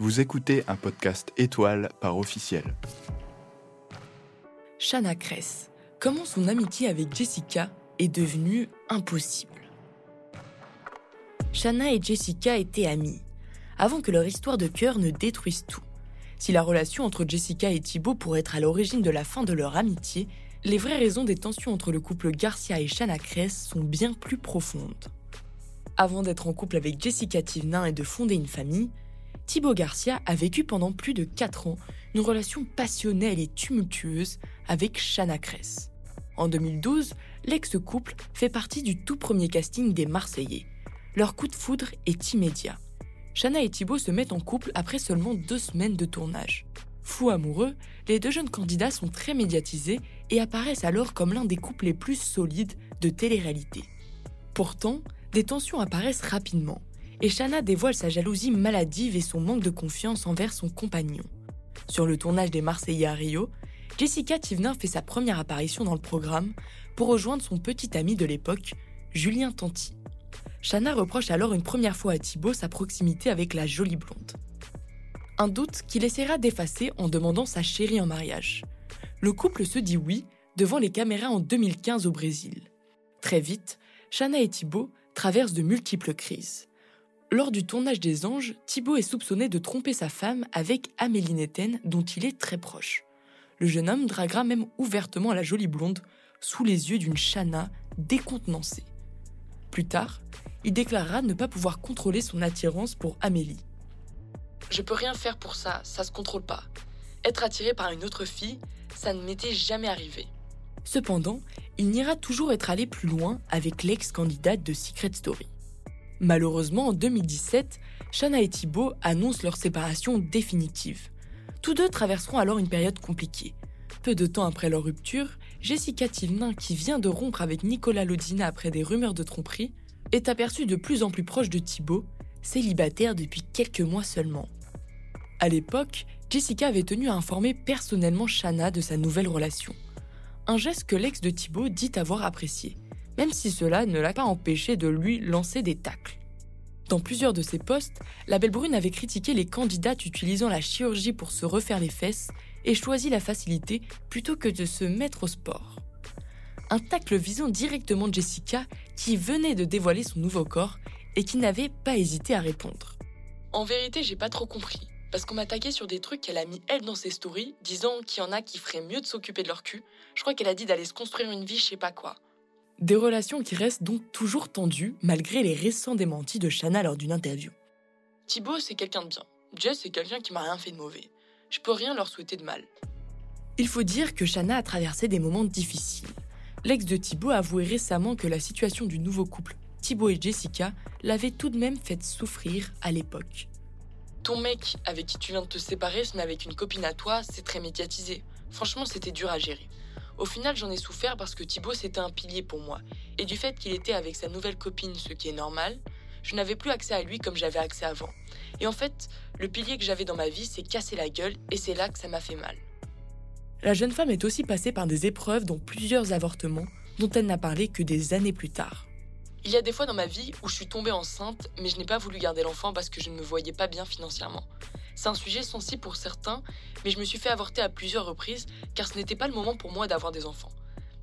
Vous écoutez un podcast étoile par officiel. Shanna Kress, comment son amitié avec Jessica est devenue impossible? Shanna et Jessica étaient amies, avant que leur histoire de cœur ne détruise tout. Si la relation entre Jessica et Thibault pourrait être à l'origine de la fin de leur amitié, les vraies raisons des tensions entre le couple Garcia et Shanna Kress sont bien plus profondes. Avant d'être en couple avec Jessica Tivnin et de fonder une famille, Thibaut Garcia a vécu pendant plus de 4 ans une relation passionnelle et tumultueuse avec Shanna Kress. En 2012, l'ex-couple fait partie du tout premier casting des Marseillais. Leur coup de foudre est immédiat. Shanna et Thibaut se mettent en couple après seulement deux semaines de tournage. Fous amoureux, les deux jeunes candidats sont très médiatisés et apparaissent alors comme l'un des couples les plus solides de télé-réalité. Pourtant, des tensions apparaissent rapidement et Shanna dévoile sa jalousie maladive et son manque de confiance envers son compagnon. Sur le tournage des Marseillais à Rio, Jessica Thivenin fait sa première apparition dans le programme pour rejoindre son petit ami de l'époque, Julien Tanti. Shanna reproche alors une première fois à Thibaut sa proximité avec la jolie blonde. Un doute qu'il essaiera d'effacer en demandant sa chérie en mariage. Le couple se dit oui devant les caméras en 2015 au Brésil. Très vite, Shanna et Thibaut traversent de multiples crises. Lors du tournage des Anges, Thibaut est soupçonné de tromper sa femme avec Amélie Netten, dont il est très proche. Le jeune homme draguera même ouvertement la jolie blonde, sous les yeux d'une Shanna décontenancée. Plus tard, il déclarera ne pas pouvoir contrôler son attirance pour Amélie. Je peux rien faire pour ça, ça se contrôle pas. Être attiré par une autre fille, ça ne m'était jamais arrivé. Cependant, il n'ira toujours être allé plus loin avec l'ex-candidate de Secret Story. Malheureusement, en 2017, Shanna et Thibault annoncent leur séparation définitive. Tous deux traverseront alors une période compliquée. Peu de temps après leur rupture, Jessica Tivnin, qui vient de rompre avec Nicolas Lodina après des rumeurs de tromperie, est aperçue de plus en plus proche de Thibault, célibataire depuis quelques mois seulement. À l'époque, Jessica avait tenu à informer personnellement Shanna de sa nouvelle relation. Un geste que l'ex de Thibault dit avoir apprécié même si cela ne l'a pas empêché de lui lancer des tacles. Dans plusieurs de ses posts, la Belle Brune avait critiqué les candidates utilisant la chirurgie pour se refaire les fesses et choisi la facilité plutôt que de se mettre au sport. Un tacle visant directement Jessica qui venait de dévoiler son nouveau corps et qui n'avait pas hésité à répondre. En vérité, j'ai pas trop compris. Parce qu'on m'a sur des trucs qu'elle a mis elle dans ses stories, disant qu'il y en a qui feraient mieux de s'occuper de leur cul. Je crois qu'elle a dit d'aller se construire une vie, je sais pas quoi. Des relations qui restent donc toujours tendues malgré les récents démentis de Shanna lors d'une interview. Thibaut, c'est quelqu'un de bien. Jess, c'est quelqu'un qui m'a rien fait de mauvais. Je peux rien leur souhaiter de mal. Il faut dire que Shanna a traversé des moments difficiles. L'ex de Thibaut a avoué récemment que la situation du nouveau couple, Thibaut et Jessica, l'avait tout de même fait souffrir à l'époque. Ton mec avec qui tu viens de te séparer se met avec une copine à toi, c'est très médiatisé. Franchement, c'était dur à gérer. Au final, j'en ai souffert parce que Thibaut c'était un pilier pour moi. Et du fait qu'il était avec sa nouvelle copine, ce qui est normal, je n'avais plus accès à lui comme j'avais accès avant. Et en fait, le pilier que j'avais dans ma vie s'est cassé la gueule et c'est là que ça m'a fait mal. La jeune femme est aussi passée par des épreuves dont plusieurs avortements, dont elle n'a parlé que des années plus tard. Il y a des fois dans ma vie où je suis tombée enceinte, mais je n'ai pas voulu garder l'enfant parce que je ne me voyais pas bien financièrement. C'est un sujet sensible pour certains, mais je me suis fait avorter à plusieurs reprises car ce n'était pas le moment pour moi d'avoir des enfants.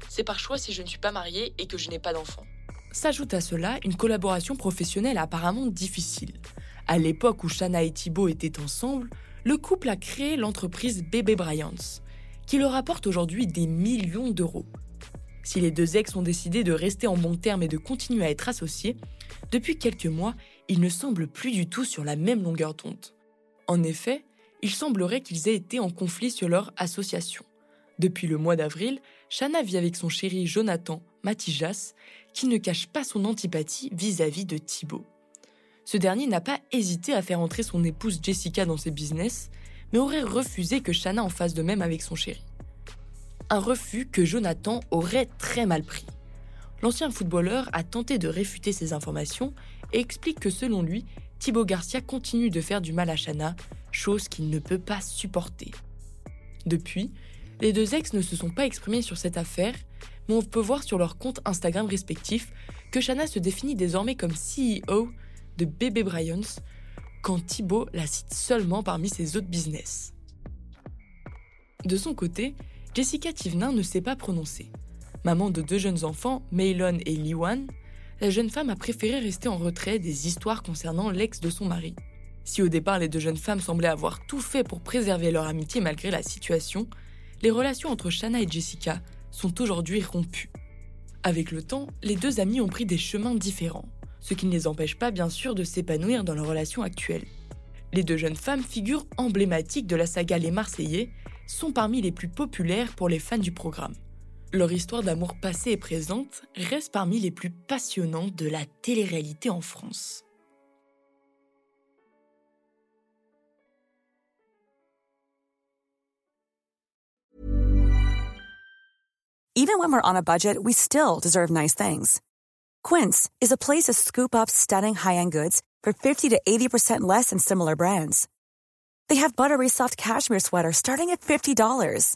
C'est par choix si je ne suis pas mariée et que je n'ai pas d'enfants. S'ajoute à cela une collaboration professionnelle apparemment difficile. À l'époque où Shanna et Thibault étaient ensemble, le couple a créé l'entreprise Bébé Bryants, qui leur apporte aujourd'hui des millions d'euros. Si les deux ex ont décidé de rester en bon terme et de continuer à être associés, depuis quelques mois, ils ne semblent plus du tout sur la même longueur d'onde. En effet, il semblerait qu'ils aient été en conflit sur leur association. Depuis le mois d'avril, Shanna vit avec son chéri Jonathan Matijas, qui ne cache pas son antipathie vis-à-vis de Thibault. Ce dernier n'a pas hésité à faire entrer son épouse Jessica dans ses business, mais aurait refusé que Shanna en fasse de même avec son chéri. Un refus que Jonathan aurait très mal pris. L'ancien footballeur a tenté de réfuter ces informations et explique que selon lui, Thibaut Garcia continue de faire du mal à Shanna, chose qu'il ne peut pas supporter. Depuis, les deux ex ne se sont pas exprimés sur cette affaire, mais on peut voir sur leurs comptes Instagram respectifs que Shanna se définit désormais comme CEO de Bébé Bryans, quand Thibaut la cite seulement parmi ses autres business. De son côté, Jessica Thivenin ne s'est pas prononcée. Maman de deux jeunes enfants, Maylon et Liwan, la jeune femme a préféré rester en retrait des histoires concernant l'ex de son mari. Si au départ les deux jeunes femmes semblaient avoir tout fait pour préserver leur amitié malgré la situation, les relations entre Shanna et Jessica sont aujourd'hui rompues. Avec le temps, les deux amies ont pris des chemins différents, ce qui ne les empêche pas bien sûr de s'épanouir dans leur relation actuelle. Les deux jeunes femmes, figures emblématiques de la saga Les Marseillais, sont parmi les plus populaires pour les fans du programme. Leur histoire d'amour passé et présente reste parmi les plus passionnantes de la télé-réalité en France. Even when we're on a budget, we still deserve nice things. Quince is a place to scoop up stunning high-end goods for 50 to 80% less than similar brands. They have buttery soft cashmere sweaters starting at $50,